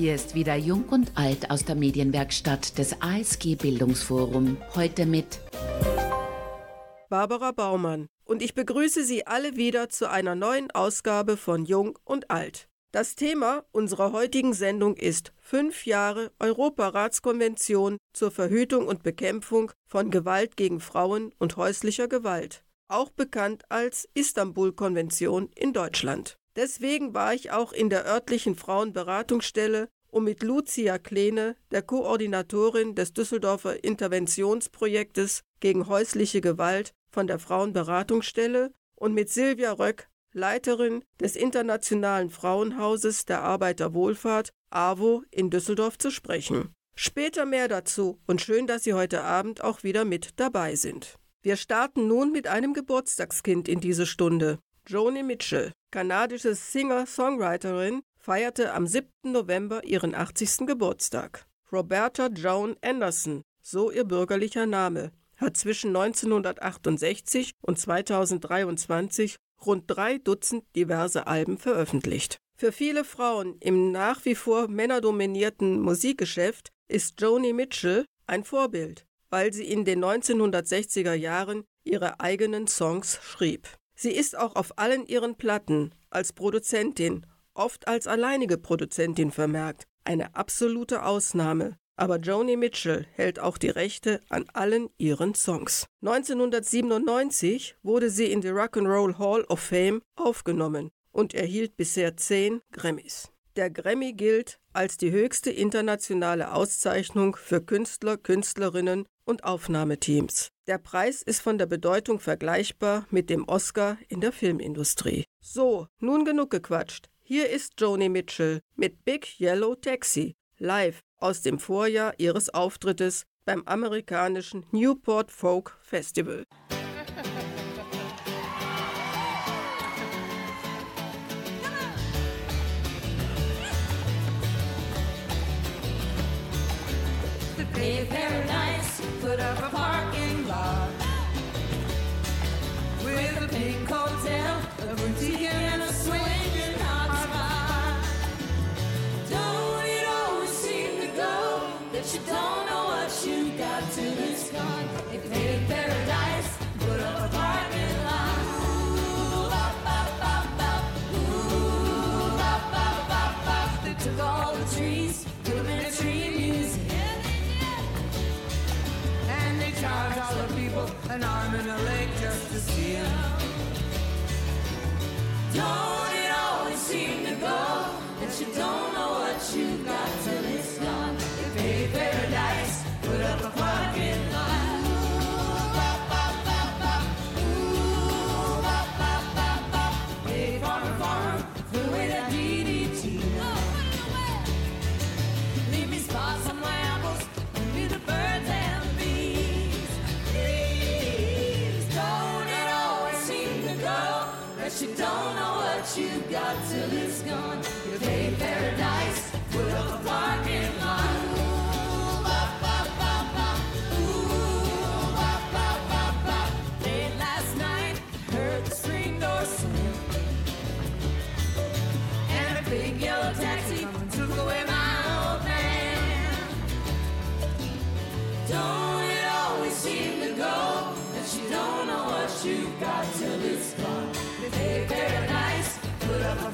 Hier ist wieder Jung und Alt aus der Medienwerkstatt des ASG Bildungsforum. Heute mit Barbara Baumann. Und ich begrüße Sie alle wieder zu einer neuen Ausgabe von Jung und Alt. Das Thema unserer heutigen Sendung ist fünf Jahre Europaratskonvention zur Verhütung und Bekämpfung von Gewalt gegen Frauen und häuslicher Gewalt, auch bekannt als Istanbul-Konvention in Deutschland. Deswegen war ich auch in der örtlichen Frauenberatungsstelle, um mit Lucia Kleene, der Koordinatorin des Düsseldorfer Interventionsprojektes gegen häusliche Gewalt von der Frauenberatungsstelle, und mit Silvia Röck, Leiterin des Internationalen Frauenhauses der Arbeiterwohlfahrt AWO in Düsseldorf zu sprechen. Später mehr dazu und schön, dass Sie heute Abend auch wieder mit dabei sind. Wir starten nun mit einem Geburtstagskind in diese Stunde. Joni Mitchell, kanadische Singer-Songwriterin, feierte am 7. November ihren 80. Geburtstag. Roberta Joan Anderson, so ihr bürgerlicher Name, hat zwischen 1968 und 2023 rund drei Dutzend diverse Alben veröffentlicht. Für viele Frauen im nach wie vor männerdominierten Musikgeschäft ist Joni Mitchell ein Vorbild, weil sie in den 1960er Jahren ihre eigenen Songs schrieb. Sie ist auch auf allen ihren Platten als Produzentin, oft als alleinige Produzentin vermerkt, eine absolute Ausnahme. Aber Joni Mitchell hält auch die Rechte an allen ihren Songs. 1997 wurde sie in die Rock'n'Roll Hall of Fame aufgenommen und erhielt bisher zehn Grammys. Der Grammy gilt als die höchste internationale Auszeichnung für Künstler, Künstlerinnen und Aufnahmeteams. Der Preis ist von der Bedeutung vergleichbar mit dem Oscar in der Filmindustrie. So, nun genug gequatscht. Hier ist Joni Mitchell mit Big Yellow Taxi, live aus dem Vorjahr ihres Auftrittes beim amerikanischen Newport Folk Festival. Hey, paradise, could have Don't it always seem to go that you don't you got till it's gone. If pay paradise, put up a parking lot. Big yellow taxi took away my old man. Don't it always seem to go that you don't know what you've got till it's gone? If paradise.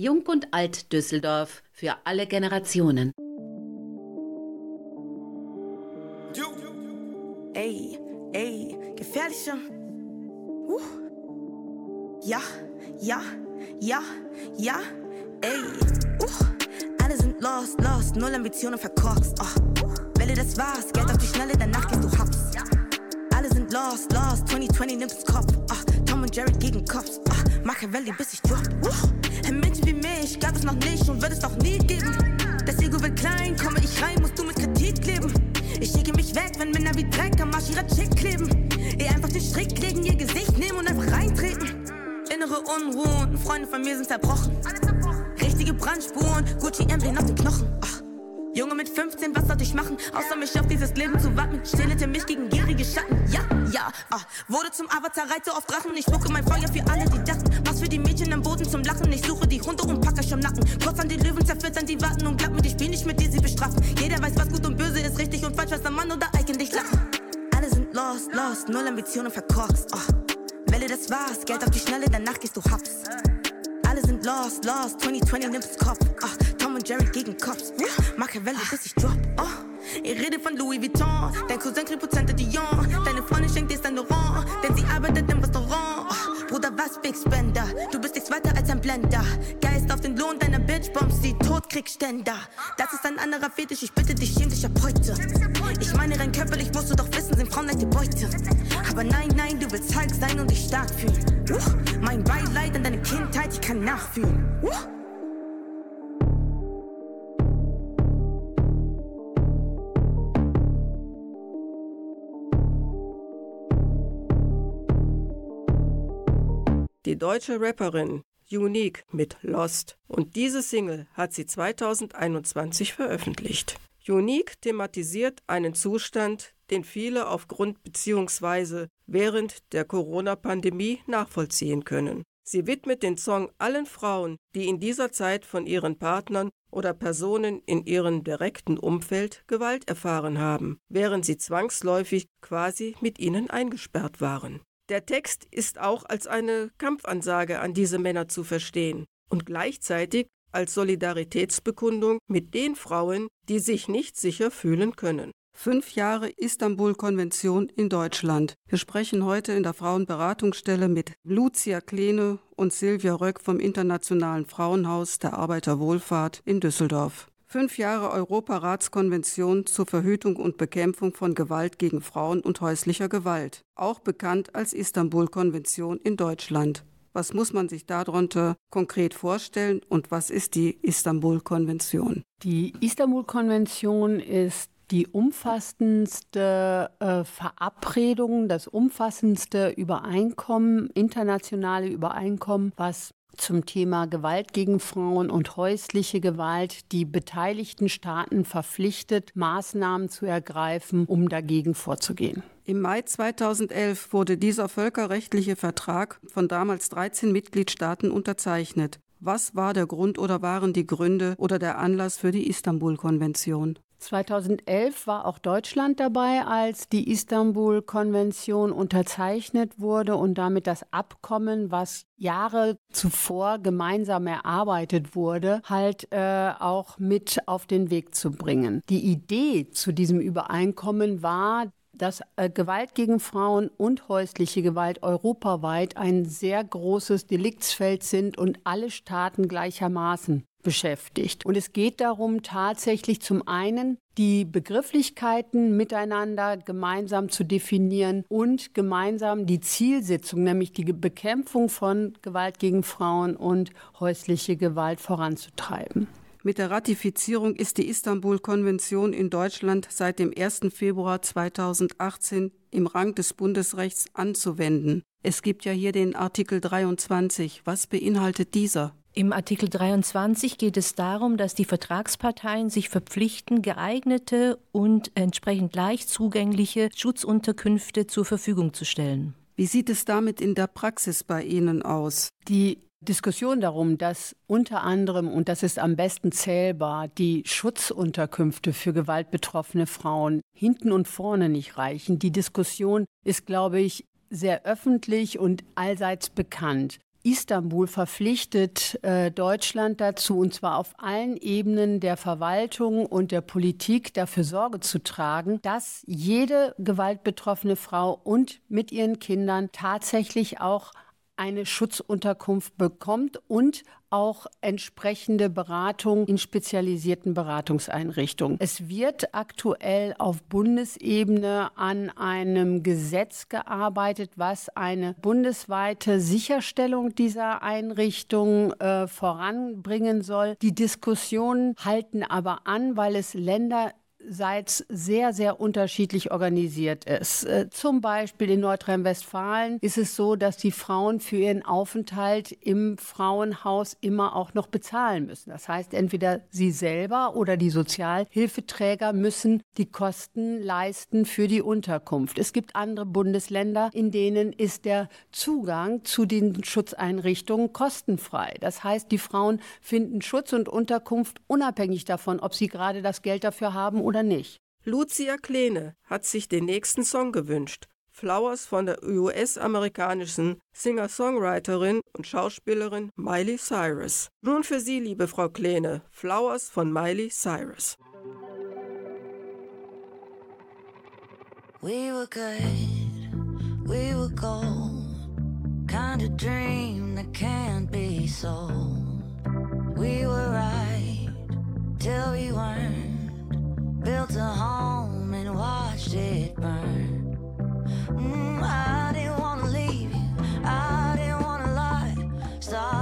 Jung und Alt Düsseldorf für alle Generationen. Ey, ey, gefährlicher. Uh. Ja, ja, ja, ja, ey. Uh. Alle sind lost, lost, null Ambitionen verkorkst. Oh. Welle das war's, Geld auf die Schnelle, danach gehst du hops. Alle sind lost, lost, 2020 nimmt's Kopf. Oh. Machiavelli, bis ich drop. Uh, ein Mensch wie mich gab es noch nicht und wird es auch nie geben. Das Ego wird klein, komme ich rein, musst du mit Kritik leben. Ich schicke mich weg, wenn Männer wie Dreck am Arsch ihrer Chick kleben. Ihr einfach den Strick legen, ihr Gesicht nehmen und einfach reintreten. Innere Unruhen, Freunde von mir sind zerbrochen. Richtige Brandspuren, Gucci Emblem auf den Knochen. Ach. Junge mit 15, was sollte ich machen? Außer mich auf dieses Leben zu warten. Stellte mich gegen gierige Schatten. Ja, ja, ah. Wurde zum Avatar, reite auf Drachen. Ich spucke mein Feuer für alle, die dachten. Was für die Mädchen am Boden zum Lachen. Ich suche die Hunde und packe schon Nacken. Kurz an die Löwen zerflittern, die warten und glaub mir, ich spiel nicht mit dir, sie bestrafen. Jeder weiß, was gut und böse ist, richtig und falsch, was der Mann oder eigentlich lachen. Alle sind lost, lost, null Ambitionen verkorkst. Oh. Welle, das war's, Geld auf die Schnelle, danach gehst du hops. Alle sind lost, lost, 2020 nimmt's Kopf. Oh. Und Jerry gegen Cops. Machiavelli, bis ich drop. Oh. Ich rede von Louis Vuitton. Dein Cousin kriegt Prozente Dion. Deine Freundin schenkt dir ein Oran, denn sie arbeitet im Restaurant. Oh. Bruder, was Big Spender? Du bist nichts weiter als ein Blender. Geist auf den Lohn deiner Bitch, bombst sie tot, Ständer. Das ist ein anderer Fetisch, ich bitte dich, schäm dich ab heute. Ich meine, rein körperlich musst du doch wissen, sind Frauen leichte Beute. Aber nein, nein, du willst Hulk sein und dich stark fühlen. Uh, mein Beileid an deine Kindheit, ich kann nachfühlen. Uh. Die deutsche Rapperin Unique mit Lost und diese Single hat sie 2021 veröffentlicht. Unique thematisiert einen Zustand, den viele aufgrund bzw. während der Corona-Pandemie nachvollziehen können. Sie widmet den Song allen Frauen, die in dieser Zeit von ihren Partnern oder Personen in ihrem direkten Umfeld Gewalt erfahren haben, während sie zwangsläufig quasi mit ihnen eingesperrt waren. Der Text ist auch als eine Kampfansage an diese Männer zu verstehen und gleichzeitig als Solidaritätsbekundung mit den Frauen, die sich nicht sicher fühlen können. Fünf Jahre Istanbul-Konvention in Deutschland. Wir sprechen heute in der Frauenberatungsstelle mit Lucia Kleene und Silvia Röck vom Internationalen Frauenhaus der Arbeiterwohlfahrt in Düsseldorf. Fünf Jahre Europaratskonvention zur Verhütung und Bekämpfung von Gewalt gegen Frauen und häuslicher Gewalt, auch bekannt als Istanbul-Konvention in Deutschland. Was muss man sich darunter konkret vorstellen und was ist die Istanbul-Konvention? Die Istanbul-Konvention ist die umfassendste äh, Verabredung, das umfassendste Übereinkommen, internationale Übereinkommen, was zum Thema Gewalt gegen Frauen und häusliche Gewalt die beteiligten Staaten verpflichtet, Maßnahmen zu ergreifen, um dagegen vorzugehen. Im Mai 2011 wurde dieser völkerrechtliche Vertrag von damals 13 Mitgliedstaaten unterzeichnet. Was war der Grund oder waren die Gründe oder der Anlass für die Istanbul-Konvention? 2011 war auch Deutschland dabei, als die Istanbul-Konvention unterzeichnet wurde und damit das Abkommen, was Jahre zuvor gemeinsam erarbeitet wurde, halt äh, auch mit auf den Weg zu bringen. Die Idee zu diesem Übereinkommen war, dass äh, Gewalt gegen Frauen und häusliche Gewalt europaweit ein sehr großes Deliktsfeld sind und alle Staaten gleichermaßen beschäftigt. Und es geht darum, tatsächlich zum einen die Begrifflichkeiten miteinander gemeinsam zu definieren und gemeinsam die Zielsetzung, nämlich die Bekämpfung von Gewalt gegen Frauen und häusliche Gewalt voranzutreiben. Mit der Ratifizierung ist die Istanbul-Konvention in Deutschland seit dem 1. Februar 2018 im Rang des Bundesrechts anzuwenden. Es gibt ja hier den Artikel 23. Was beinhaltet dieser? Im Artikel 23 geht es darum, dass die Vertragsparteien sich verpflichten, geeignete und entsprechend leicht zugängliche Schutzunterkünfte zur Verfügung zu stellen. Wie sieht es damit in der Praxis bei Ihnen aus? Die Diskussion darum, dass unter anderem, und das ist am besten zählbar, die Schutzunterkünfte für gewaltbetroffene Frauen hinten und vorne nicht reichen. Die Diskussion ist, glaube ich, sehr öffentlich und allseits bekannt. Istanbul verpflichtet äh, Deutschland dazu, und zwar auf allen Ebenen der Verwaltung und der Politik dafür Sorge zu tragen, dass jede gewaltbetroffene Frau und mit ihren Kindern tatsächlich auch eine Schutzunterkunft bekommt und auch entsprechende Beratung in spezialisierten Beratungseinrichtungen. Es wird aktuell auf Bundesebene an einem Gesetz gearbeitet, was eine bundesweite Sicherstellung dieser Einrichtung äh, voranbringen soll. Die Diskussionen halten aber an, weil es Länder seits sehr, sehr unterschiedlich organisiert ist. Äh, zum Beispiel in Nordrhein-Westfalen ist es so, dass die Frauen für ihren Aufenthalt im Frauenhaus immer auch noch bezahlen müssen. Das heißt, entweder sie selber oder die Sozialhilfeträger müssen die Kosten leisten für die Unterkunft. Es gibt andere Bundesländer, in denen ist der Zugang zu den Schutzeinrichtungen kostenfrei. Das heißt, die Frauen finden Schutz und Unterkunft unabhängig davon, ob sie gerade das Geld dafür haben oder nicht. Lucia Kleene hat sich den nächsten Song gewünscht. Flowers von der US-amerikanischen Singer-Songwriterin und Schauspielerin Miley Cyrus. Nun für Sie, liebe Frau Kleene, Flowers von Miley Cyrus. We were good, we were gold. Kind of dream that can't be sold. We were right till we weren't. Built a home and watched it burn. Mm, I didn't wanna leave you, I didn't wanna lie. Started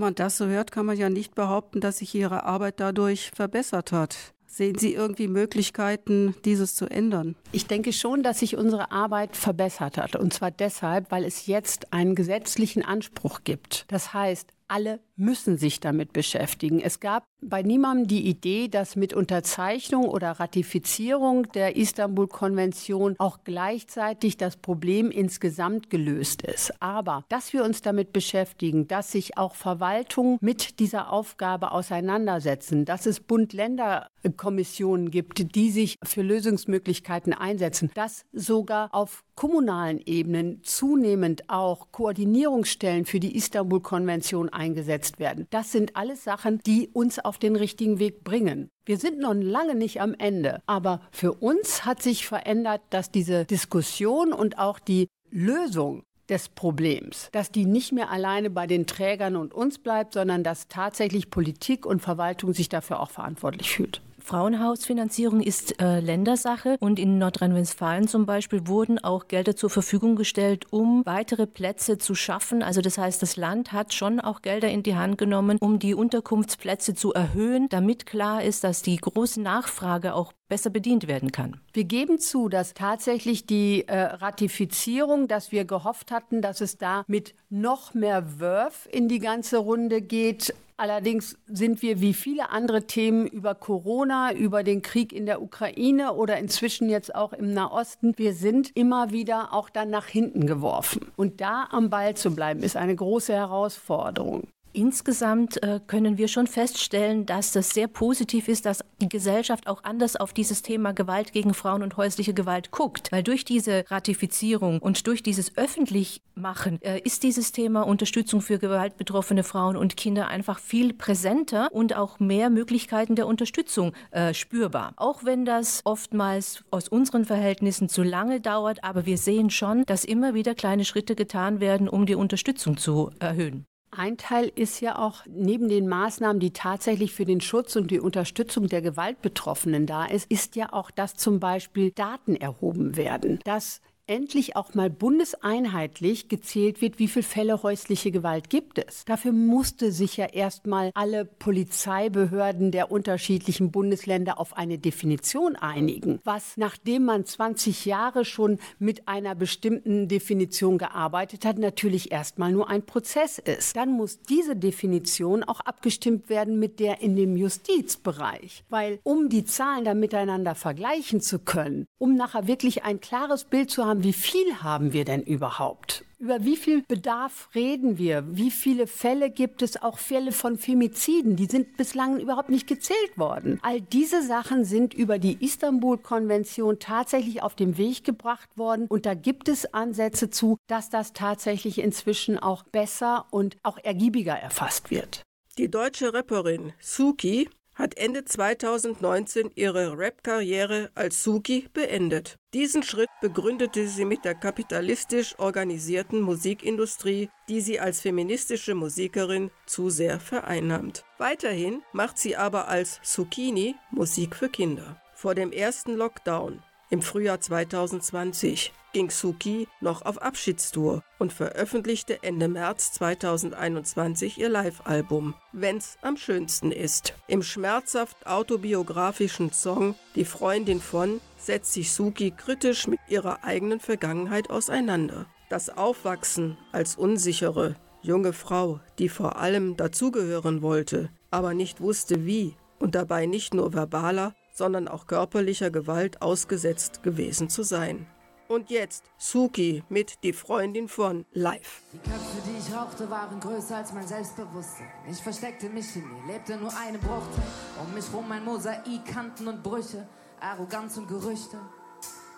Wenn man das so hört, kann man ja nicht behaupten, dass sich Ihre Arbeit dadurch verbessert hat. Sehen Sie irgendwie Möglichkeiten, dieses zu ändern? Ich denke schon, dass sich unsere Arbeit verbessert hat. Und zwar deshalb, weil es jetzt einen gesetzlichen Anspruch gibt. Das heißt, alle müssen sich damit beschäftigen. Es gab bei niemandem die Idee, dass mit Unterzeichnung oder Ratifizierung der Istanbul-Konvention auch gleichzeitig das Problem insgesamt gelöst ist. Aber dass wir uns damit beschäftigen, dass sich auch Verwaltungen mit dieser Aufgabe auseinandersetzen, dass es Bund-Länder-Kommissionen gibt, die sich für Lösungsmöglichkeiten einsetzen, dass sogar auf kommunalen Ebenen zunehmend auch Koordinierungsstellen für die Istanbul-Konvention eingesetzt werden. Das sind alles Sachen, die uns auf den richtigen Weg bringen. Wir sind noch lange nicht am Ende, aber für uns hat sich verändert, dass diese Diskussion und auch die Lösung des Problems, dass die nicht mehr alleine bei den Trägern und uns bleibt, sondern dass tatsächlich Politik und Verwaltung sich dafür auch verantwortlich fühlt. Frauenhausfinanzierung ist äh, Ländersache und in Nordrhein-Westfalen zum Beispiel wurden auch Gelder zur Verfügung gestellt, um weitere Plätze zu schaffen. Also das heißt, das Land hat schon auch Gelder in die Hand genommen, um die Unterkunftsplätze zu erhöhen, damit klar ist, dass die große Nachfrage auch besser bedient werden kann. Wir geben zu, dass tatsächlich die äh, Ratifizierung, dass wir gehofft hatten, dass es da mit noch mehr Wurf in die ganze Runde geht, Allerdings sind wir wie viele andere Themen über Corona, über den Krieg in der Ukraine oder inzwischen jetzt auch im Nahosten, wir sind immer wieder auch dann nach hinten geworfen. Und da am Ball zu bleiben, ist eine große Herausforderung. Insgesamt äh, können wir schon feststellen, dass das sehr positiv ist, dass die Gesellschaft auch anders auf dieses Thema Gewalt gegen Frauen und häusliche Gewalt guckt. Weil durch diese Ratifizierung und durch dieses Öffentlichmachen äh, ist dieses Thema Unterstützung für gewaltbetroffene Frauen und Kinder einfach viel präsenter und auch mehr Möglichkeiten der Unterstützung äh, spürbar. Auch wenn das oftmals aus unseren Verhältnissen zu lange dauert, aber wir sehen schon, dass immer wieder kleine Schritte getan werden, um die Unterstützung zu erhöhen. Ein Teil ist ja auch neben den Maßnahmen, die tatsächlich für den Schutz und die Unterstützung der Gewaltbetroffenen da ist, ist ja auch, dass zum Beispiel Daten erhoben werden, dass endlich auch mal bundeseinheitlich gezählt wird, wie viele Fälle häusliche Gewalt gibt es. Dafür musste sich ja erstmal alle Polizeibehörden der unterschiedlichen Bundesländer auf eine Definition einigen, was nachdem man 20 Jahre schon mit einer bestimmten Definition gearbeitet hat, natürlich erstmal nur ein Prozess ist. Dann muss diese Definition auch abgestimmt werden mit der in dem Justizbereich, weil um die Zahlen dann miteinander vergleichen zu können, um nachher wirklich ein klares Bild zu haben, wie viel haben wir denn überhaupt? Über wie viel Bedarf reden wir? Wie viele Fälle gibt es? Auch Fälle von Femiziden, die sind bislang überhaupt nicht gezählt worden. All diese Sachen sind über die Istanbul-Konvention tatsächlich auf den Weg gebracht worden. Und da gibt es Ansätze zu, dass das tatsächlich inzwischen auch besser und auch ergiebiger erfasst wird. Die deutsche Rapperin Suki hat Ende 2019 ihre Rap-Karriere als Suki beendet. Diesen Schritt begründete sie mit der kapitalistisch organisierten Musikindustrie, die sie als feministische Musikerin zu sehr vereinnahmt. Weiterhin macht sie aber als Zucchini Musik für Kinder. Vor dem ersten Lockdown im Frühjahr 2020 ging Suki noch auf Abschiedstour und veröffentlichte Ende März 2021 ihr Live-Album Wenn's am schönsten ist. Im schmerzhaft autobiografischen Song Die Freundin von setzt sich Suki kritisch mit ihrer eigenen Vergangenheit auseinander. Das Aufwachsen als unsichere, junge Frau, die vor allem dazugehören wollte, aber nicht wusste wie und dabei nicht nur verbaler, sondern auch körperlicher Gewalt ausgesetzt gewesen zu sein. Und jetzt Suki mit Die Freundin von Live. Die Köpfe, die ich rauchte, waren größer als mein Selbstbewusstsein. Ich versteckte mich in mir, lebte nur eine Bruchteil. Um mich rum ein Mosaik, Kanten und Brüche, Arroganz und Gerüchte.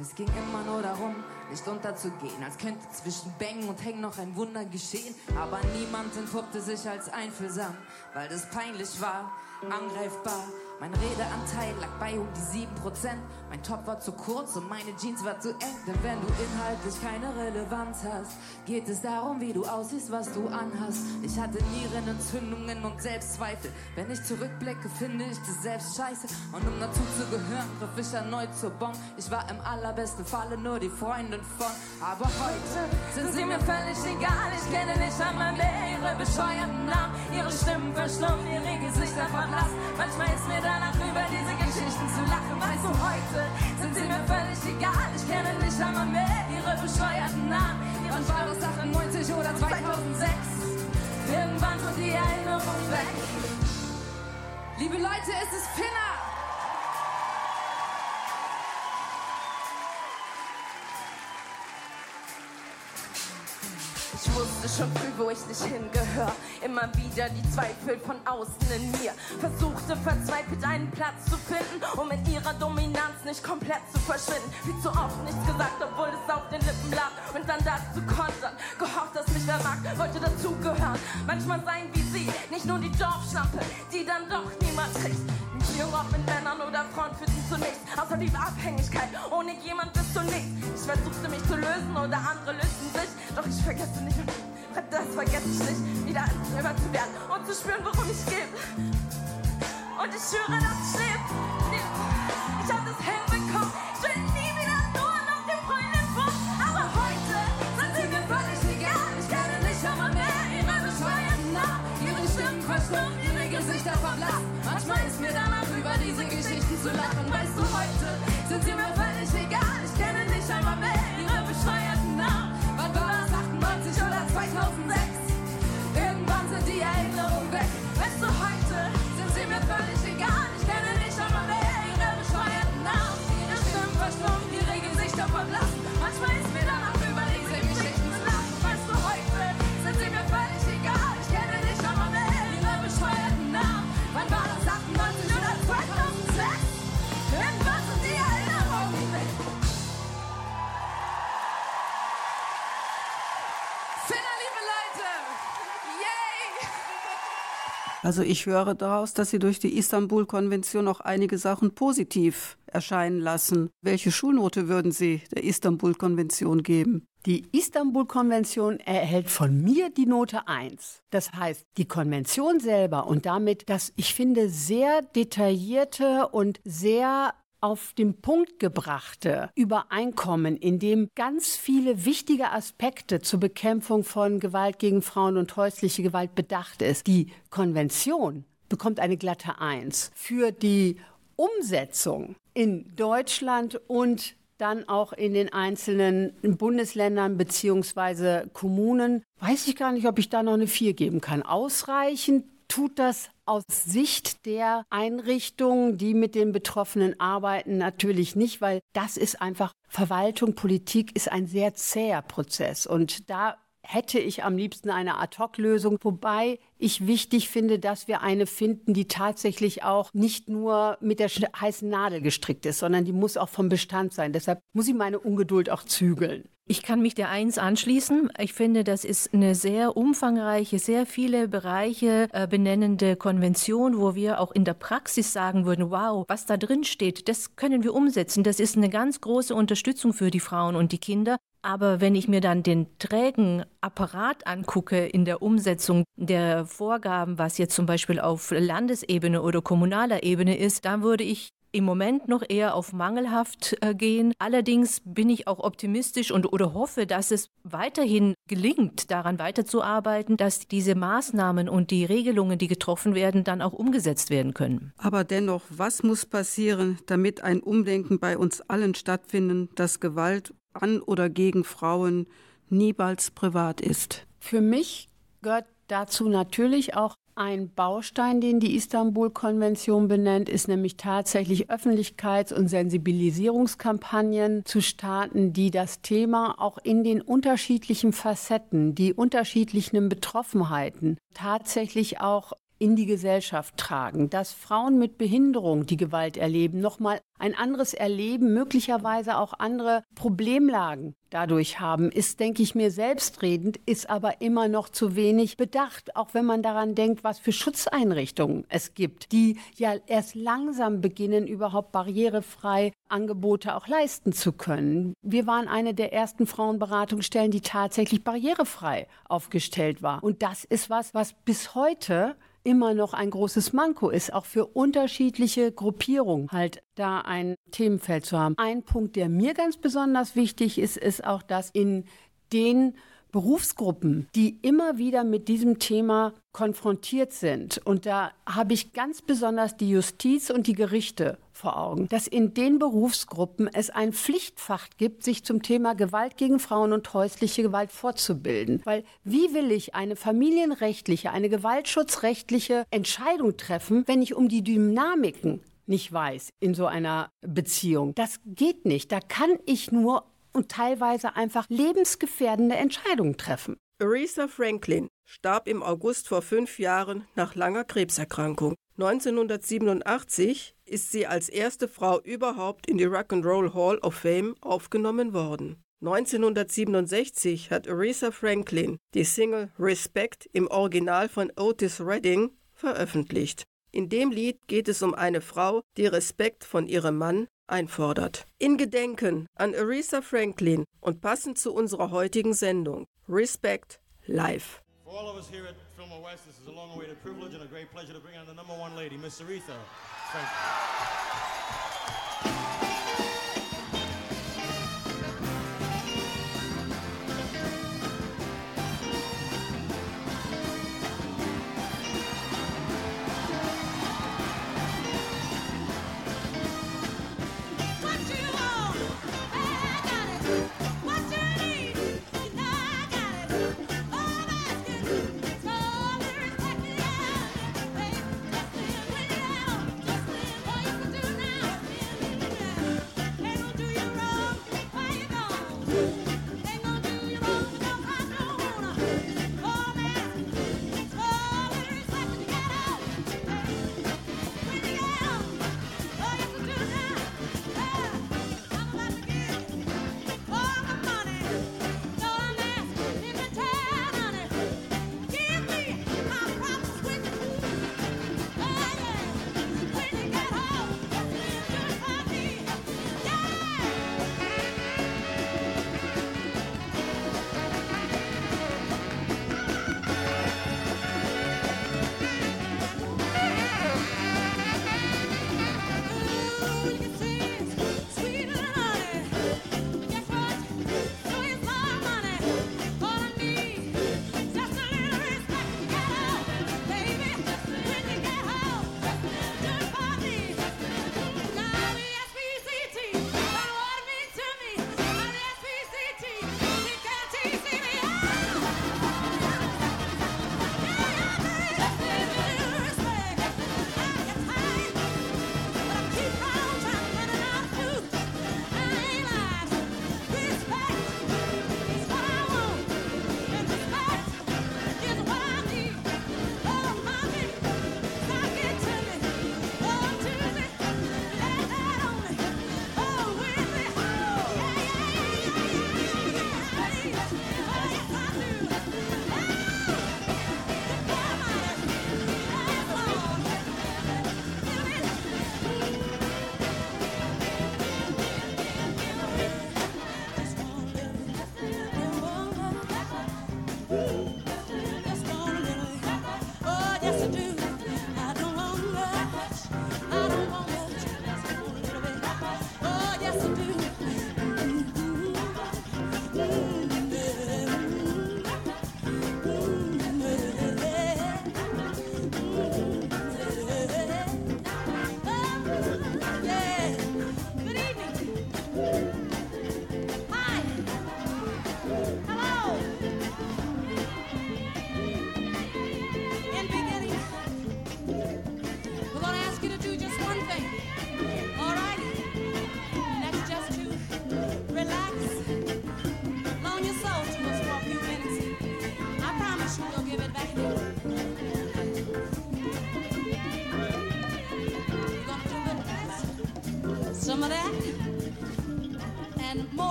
Es ging immer nur darum, nicht unterzugehen, als könnte zwischen Bängen und Hängen noch ein Wunder geschehen. Aber niemand entpuppte sich als einfühlsam, weil das peinlich war, angreifbar. Mein Redeanteil lag bei um die 7%. Mein Top war zu kurz und meine Jeans war zu eng. Denn wenn du inhaltlich keine Relevanz hast, geht es darum, wie du aussiehst, was du anhast. Ich hatte Nierenentzündungen und Selbstzweifel. Wenn ich zurückblicke, finde ich das selbst scheiße. Und um dazu zu gehören, griff ich erneut zur Bon. Ich war im allerbesten Falle nur die Freundin von. Aber heute sind sie mir völlig egal. Ich kenne nicht einmal mehr ihre bescheuerten Namen. Ihre Stimmen verstummt, ihre Gesichter verblasst. Manchmal ist mir danach über diese Geschichten zu lachen. Weißt du, heute sind sie mir völlig egal. Ich kenne nicht einmal mehr ihre bescheuerten Namen. Wann war das 98 oder 2006? Irgendwann tut die Erinnerung weg. Liebe Leute, es ist Finna. Wusste schon früh, wo ich nicht hingehör. Immer wieder die Zweifel von außen in mir. Versuchte verzweifelt einen Platz zu finden, um in ihrer Dominanz nicht komplett zu verschwinden. Wie zu oft nichts gesagt, obwohl es auf den Lippen lag. Und dann das zu kontern. Gehofft, dass mich wer mag, wollte dazugehören. Manchmal sein wie sie, nicht nur die Dorfschlampe, die dann doch niemand kriegt. Beziehung ob mit Männern oder Frauen führten zu nichts. Außer die Abhängigkeit, ohne jemand bist du nichts. Ich versuchte mich zu lösen oder andere lösten sich. Doch ich vergesse nicht das vergesse ich nicht, wieder selber zu werden und zu spüren, worum ich gebe. Und ich schwöre, dass ich lebe. Ich hab das hinbekommen. Ich will nie wieder nur noch den Freundin vor. Aber heute sind sie mir völlig egal. Ich kenne nicht einmal mehr ihre bescheuerten Namen. Ihre Stimmen verstummt, ihre Gesichter verblasst. Manchmal ist mir danach diese Geschichten zu lachen. Weißt du, heute sind sie mir völlig egal. Also ich höre daraus, dass Sie durch die Istanbul-Konvention auch einige Sachen positiv erscheinen lassen. Welche Schulnote würden Sie der Istanbul-Konvention geben? Die Istanbul-Konvention erhält von mir die Note 1. Das heißt, die Konvention selber und damit das, ich finde, sehr detaillierte und sehr auf den Punkt gebrachte Übereinkommen, in dem ganz viele wichtige Aspekte zur Bekämpfung von Gewalt gegen Frauen und häusliche Gewalt bedacht ist. Die Konvention bekommt eine glatte Eins. Für die Umsetzung in Deutschland und dann auch in den einzelnen Bundesländern beziehungsweise Kommunen, weiß ich gar nicht, ob ich da noch eine 4 geben kann. Ausreichend tut das aus Sicht der Einrichtungen, die mit den Betroffenen arbeiten, natürlich nicht, weil das ist einfach Verwaltung, Politik ist ein sehr zäher Prozess. Und da hätte ich am liebsten eine Ad-Hoc-Lösung, wobei ich wichtig finde, dass wir eine finden, die tatsächlich auch nicht nur mit der heißen Nadel gestrickt ist, sondern die muss auch vom Bestand sein. Deshalb muss ich meine Ungeduld auch zügeln. Ich kann mich der Eins anschließen. Ich finde, das ist eine sehr umfangreiche, sehr viele Bereiche äh, benennende Konvention, wo wir auch in der Praxis sagen würden, wow, was da drin steht, das können wir umsetzen. Das ist eine ganz große Unterstützung für die Frauen und die Kinder. Aber wenn ich mir dann den trägen Apparat angucke in der Umsetzung der Vorgaben, was jetzt zum Beispiel auf Landesebene oder kommunaler Ebene ist, dann würde ich im Moment noch eher auf mangelhaft äh, gehen. Allerdings bin ich auch optimistisch und oder hoffe, dass es weiterhin gelingt, daran weiterzuarbeiten, dass diese Maßnahmen und die Regelungen, die getroffen werden, dann auch umgesetzt werden können. Aber dennoch, was muss passieren, damit ein Umdenken bei uns allen stattfindet, dass Gewalt an oder gegen Frauen niemals privat ist? Für mich gehört dazu natürlich auch ein Baustein, den die Istanbul-Konvention benennt, ist nämlich tatsächlich Öffentlichkeits- und Sensibilisierungskampagnen zu starten, die das Thema auch in den unterschiedlichen Facetten, die unterschiedlichen Betroffenheiten tatsächlich auch in die Gesellschaft tragen, dass Frauen mit Behinderung, die Gewalt erleben, nochmal ein anderes Erleben, möglicherweise auch andere Problemlagen dadurch haben, ist, denke ich mir, selbstredend, ist aber immer noch zu wenig bedacht, auch wenn man daran denkt, was für Schutzeinrichtungen es gibt, die ja erst langsam beginnen, überhaupt barrierefrei Angebote auch leisten zu können. Wir waren eine der ersten Frauenberatungsstellen, die tatsächlich barrierefrei aufgestellt war. Und das ist was, was bis heute immer noch ein großes Manko ist, auch für unterschiedliche Gruppierungen halt da ein Themenfeld zu haben. Ein Punkt, der mir ganz besonders wichtig ist, ist auch, dass in den Berufsgruppen, die immer wieder mit diesem Thema konfrontiert sind. Und da habe ich ganz besonders die Justiz und die Gerichte vor Augen, dass in den Berufsgruppen es ein Pflichtfach gibt, sich zum Thema Gewalt gegen Frauen und häusliche Gewalt fortzubilden. Weil wie will ich eine familienrechtliche, eine gewaltschutzrechtliche Entscheidung treffen, wenn ich um die Dynamiken nicht weiß in so einer Beziehung? Das geht nicht. Da kann ich nur und teilweise einfach lebensgefährdende Entscheidungen treffen. Aretha Franklin starb im August vor fünf Jahren nach langer Krebserkrankung. 1987 ist sie als erste Frau überhaupt in die Rock'n'Roll Hall of Fame aufgenommen worden. 1967 hat Aretha Franklin die Single Respect im Original von Otis Redding veröffentlicht. In dem Lied geht es um eine Frau, die Respekt von ihrem Mann einfordert. In Gedenken an Aretha Franklin und passend zu unserer heutigen Sendung Respect Live. For all of us here at Fillmore West, this is a long-awaited privilege and a great pleasure to bring on the number one lady, Miss Aretha. Thank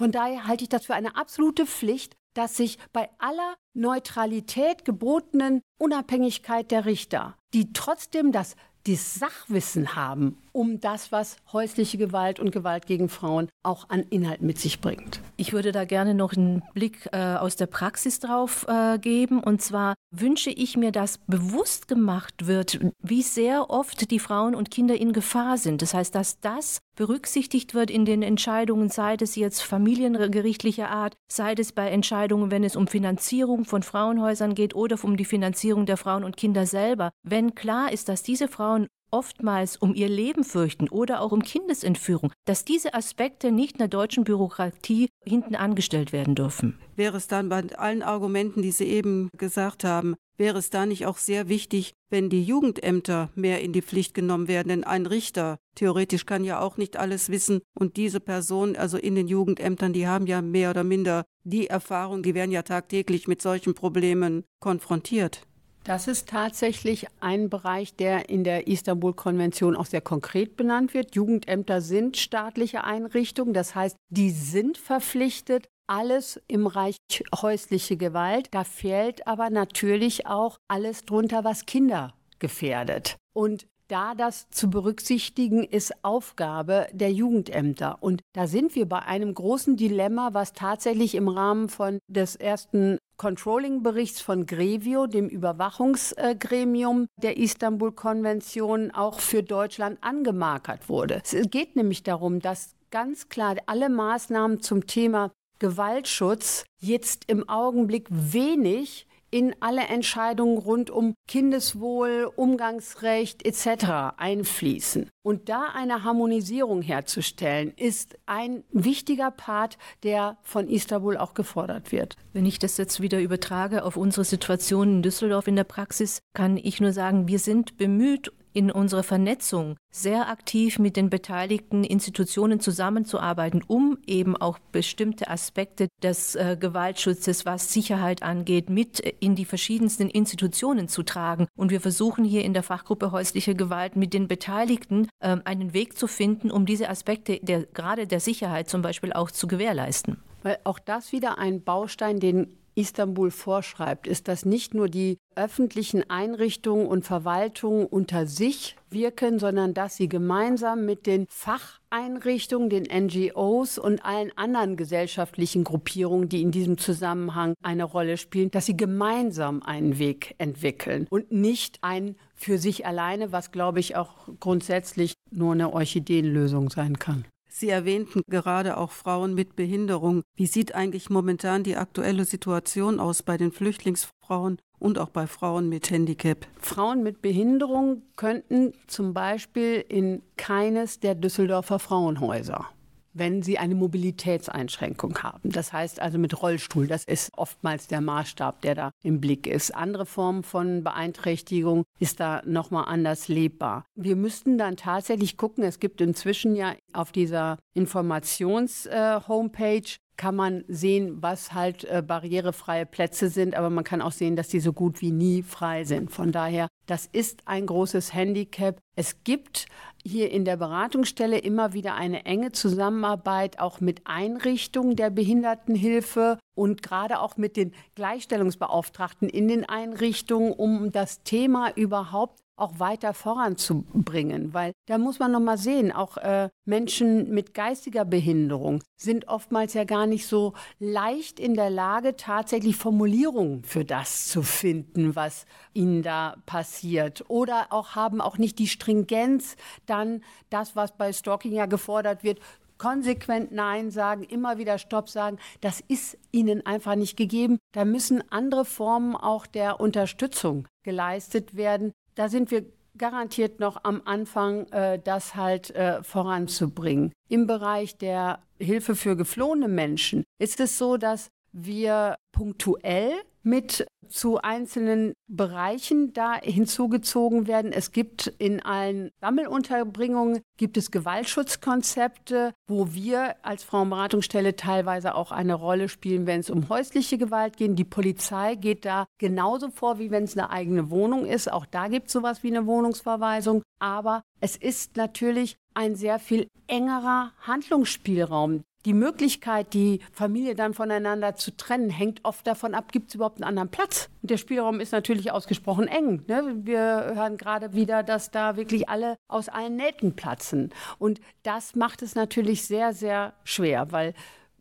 Von daher halte ich das für eine absolute Pflicht, dass sich bei aller Neutralität gebotenen Unabhängigkeit der Richter, die trotzdem das, das Sachwissen haben um das, was häusliche Gewalt und Gewalt gegen Frauen auch an Inhalt mit sich bringt. Ich würde da gerne noch einen Blick äh, aus der Praxis drauf äh, geben. Und zwar wünsche ich mir, dass bewusst gemacht wird, wie sehr oft die Frauen und Kinder in Gefahr sind. Das heißt, dass das berücksichtigt wird in den Entscheidungen, sei es jetzt familiengerichtlicher Art, sei es bei Entscheidungen, wenn es um Finanzierung von Frauenhäusern geht oder um die Finanzierung der Frauen und Kinder selber. Wenn klar ist, dass diese Frauen oftmals um ihr Leben fürchten oder auch um Kindesentführung, dass diese Aspekte nicht in der deutschen Bürokratie hinten angestellt werden dürfen. Wäre es dann bei allen Argumenten, die Sie eben gesagt haben, wäre es da nicht auch sehr wichtig, wenn die Jugendämter mehr in die Pflicht genommen werden? Denn ein Richter theoretisch kann ja auch nicht alles wissen und diese Personen, also in den Jugendämtern, die haben ja mehr oder minder die Erfahrung, die werden ja tagtäglich mit solchen Problemen konfrontiert. Das ist tatsächlich ein Bereich, der in der Istanbul-Konvention auch sehr konkret benannt wird. Jugendämter sind staatliche Einrichtungen, das heißt, die sind verpflichtet, alles im Reich häusliche Gewalt. Da fehlt aber natürlich auch alles drunter, was Kinder gefährdet. Und da das zu berücksichtigen, ist Aufgabe der Jugendämter. Und da sind wir bei einem großen Dilemma, was tatsächlich im Rahmen von des ersten Controlling-Berichts von Grevio, dem Überwachungsgremium der Istanbul-Konvention, auch für Deutschland angemarkert wurde. Es geht nämlich darum, dass ganz klar alle Maßnahmen zum Thema Gewaltschutz jetzt im Augenblick wenig in alle Entscheidungen rund um Kindeswohl, Umgangsrecht etc. einfließen. Und da eine Harmonisierung herzustellen, ist ein wichtiger Part, der von Istanbul auch gefordert wird. Wenn ich das jetzt wieder übertrage auf unsere Situation in Düsseldorf in der Praxis, kann ich nur sagen, wir sind bemüht, in unserer Vernetzung sehr aktiv mit den beteiligten Institutionen zusammenzuarbeiten, um eben auch bestimmte Aspekte des äh, Gewaltschutzes, was Sicherheit angeht, mit in die verschiedensten Institutionen zu tragen. Und wir versuchen hier in der Fachgruppe häusliche Gewalt mit den Beteiligten äh, einen Weg zu finden, um diese Aspekte der, gerade der Sicherheit zum Beispiel auch zu gewährleisten. Weil auch das wieder ein Baustein, den Istanbul vorschreibt, ist, dass nicht nur die öffentlichen Einrichtungen und Verwaltungen unter sich wirken, sondern dass sie gemeinsam mit den Facheinrichtungen, den NGOs und allen anderen gesellschaftlichen Gruppierungen, die in diesem Zusammenhang eine Rolle spielen, dass sie gemeinsam einen Weg entwickeln und nicht ein für sich alleine, was glaube ich auch grundsätzlich nur eine Orchideenlösung sein kann. Sie erwähnten gerade auch Frauen mit Behinderung. Wie sieht eigentlich momentan die aktuelle Situation aus bei den Flüchtlingsfrauen und auch bei Frauen mit Handicap? Frauen mit Behinderung könnten zum Beispiel in keines der Düsseldorfer Frauenhäuser wenn sie eine Mobilitätseinschränkung haben. Das heißt also mit Rollstuhl. Das ist oftmals der Maßstab, der da im Blick ist. Andere Formen von Beeinträchtigung ist da nochmal anders lebbar. Wir müssten dann tatsächlich gucken, es gibt inzwischen ja auf dieser Informations-Homepage äh, kann man sehen, was halt äh, barrierefreie Plätze sind, aber man kann auch sehen, dass die so gut wie nie frei sind. Von daher, das ist ein großes Handicap. Es gibt hier in der Beratungsstelle immer wieder eine enge Zusammenarbeit auch mit Einrichtungen der Behindertenhilfe und gerade auch mit den Gleichstellungsbeauftragten in den Einrichtungen, um das Thema überhaupt auch weiter voranzubringen, weil da muss man noch mal sehen, auch äh, Menschen mit geistiger Behinderung sind oftmals ja gar nicht so leicht in der Lage, tatsächlich Formulierungen für das zu finden, was ihnen da passiert, oder auch haben auch nicht die Stringenz, dann das, was bei Stalking ja gefordert wird, konsequent Nein sagen, immer wieder Stopp sagen, das ist ihnen einfach nicht gegeben. Da müssen andere Formen auch der Unterstützung geleistet werden, da sind wir garantiert noch am Anfang, äh, das halt äh, voranzubringen. Im Bereich der Hilfe für geflohene Menschen ist es so, dass wir punktuell mit zu einzelnen Bereichen da hinzugezogen werden. Es gibt in allen Sammelunterbringungen gibt es Gewaltschutzkonzepte, wo wir als Frauenberatungsstelle teilweise auch eine Rolle spielen, wenn es um häusliche Gewalt geht. Die Polizei geht da genauso vor, wie wenn es eine eigene Wohnung ist. Auch da gibt es sowas wie eine Wohnungsverweisung. Aber es ist natürlich ein sehr viel engerer Handlungsspielraum, die Möglichkeit, die Familie dann voneinander zu trennen, hängt oft davon ab, gibt es überhaupt einen anderen Platz. Und der Spielraum ist natürlich ausgesprochen eng. Ne? Wir hören gerade wieder, dass da wirklich alle aus allen Nähten platzen. Und das macht es natürlich sehr, sehr schwer, weil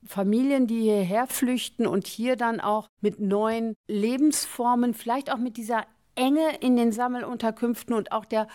Familien, die hierher flüchten und hier dann auch mit neuen Lebensformen, vielleicht auch mit dieser Enge in den Sammelunterkünften und auch der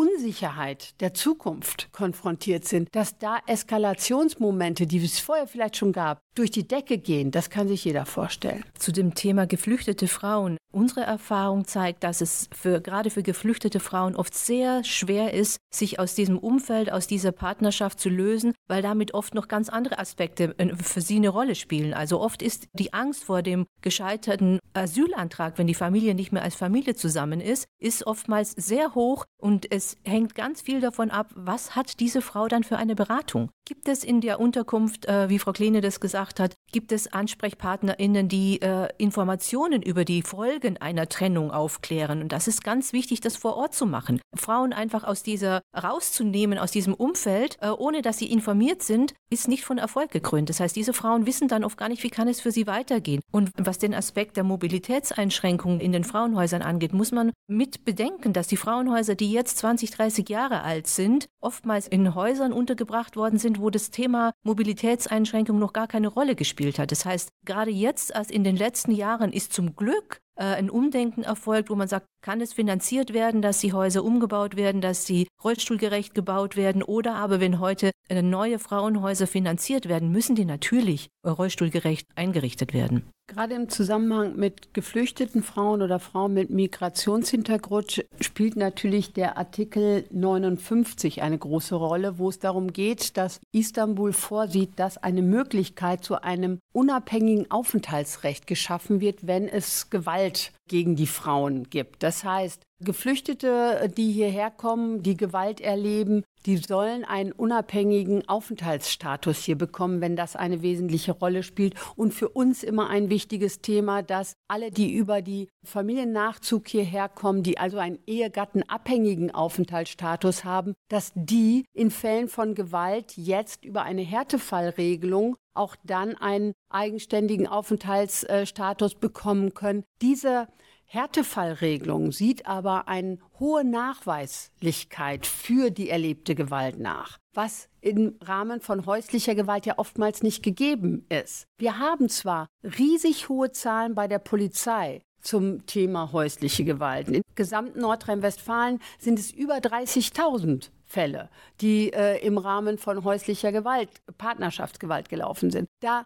Unsicherheit der Zukunft konfrontiert sind, dass da Eskalationsmomente, die es vorher vielleicht schon gab, durch die Decke gehen, das kann sich jeder vorstellen. Zu dem Thema geflüchtete Frauen. Unsere Erfahrung zeigt, dass es für, gerade für geflüchtete Frauen oft sehr schwer ist, sich aus diesem Umfeld, aus dieser Partnerschaft zu lösen, weil damit oft noch ganz andere Aspekte äh, für sie eine Rolle spielen. Also oft ist die Angst vor dem gescheiterten Asylantrag, wenn die Familie nicht mehr als Familie zusammen ist, ist oftmals sehr hoch und es hängt ganz viel davon ab, was hat diese Frau dann für eine Beratung. Gibt es in der Unterkunft, äh, wie Frau Kleene das gesagt hat, gibt es AnsprechpartnerInnen, die äh, Informationen über die Folgen einer Trennung aufklären? Und das ist ganz wichtig, das vor Ort zu machen. Frauen einfach aus dieser rauszunehmen, aus diesem Umfeld, äh, ohne dass sie informiert sind, ist nicht von Erfolg gekrönt. Das heißt, diese Frauen wissen dann oft gar nicht, wie kann es für sie weitergehen. Und was den Aspekt der Mobilitätseinschränkungen in den Frauenhäusern angeht, muss man mit bedenken, dass die Frauenhäuser, die jetzt 20, 30 Jahre alt sind, oftmals in Häusern untergebracht worden sind, wo das Thema Mobilitätseinschränkung noch gar keine Rolle gespielt hat. Das heißt, gerade jetzt, als in den letzten Jahren, ist zum Glück äh, ein Umdenken erfolgt, wo man sagt, kann es finanziert werden, dass die Häuser umgebaut werden, dass sie rollstuhlgerecht gebaut werden oder aber wenn heute äh, neue Frauenhäuser finanziert werden, müssen die natürlich rollstuhlgerecht eingerichtet werden. Gerade im Zusammenhang mit geflüchteten Frauen oder Frauen mit Migrationshintergrund spielt natürlich der Artikel 59 eine große Rolle, wo es darum geht, dass Istanbul vorsieht, dass eine Möglichkeit zu einem unabhängigen Aufenthaltsrecht geschaffen wird, wenn es Gewalt gegen die Frauen gibt. Das heißt, Geflüchtete, die hierher kommen, die Gewalt erleben, die sollen einen unabhängigen Aufenthaltsstatus hier bekommen, wenn das eine wesentliche Rolle spielt. Und für uns immer ein wichtiges Thema, dass alle, die über die Familiennachzug hierher kommen, die also einen ehegattenabhängigen Aufenthaltsstatus haben, dass die in Fällen von Gewalt jetzt über eine Härtefallregelung auch dann einen eigenständigen Aufenthaltsstatus bekommen können. Diese Härtefallregelung sieht aber eine hohe Nachweislichkeit für die erlebte Gewalt nach, was im Rahmen von häuslicher Gewalt ja oftmals nicht gegeben ist. Wir haben zwar riesig hohe Zahlen bei der Polizei, zum Thema häusliche Gewalt. Im gesamten Nordrhein-Westfalen sind es über 30.000 Fälle, die äh, im Rahmen von häuslicher Gewalt, Partnerschaftsgewalt gelaufen sind. Da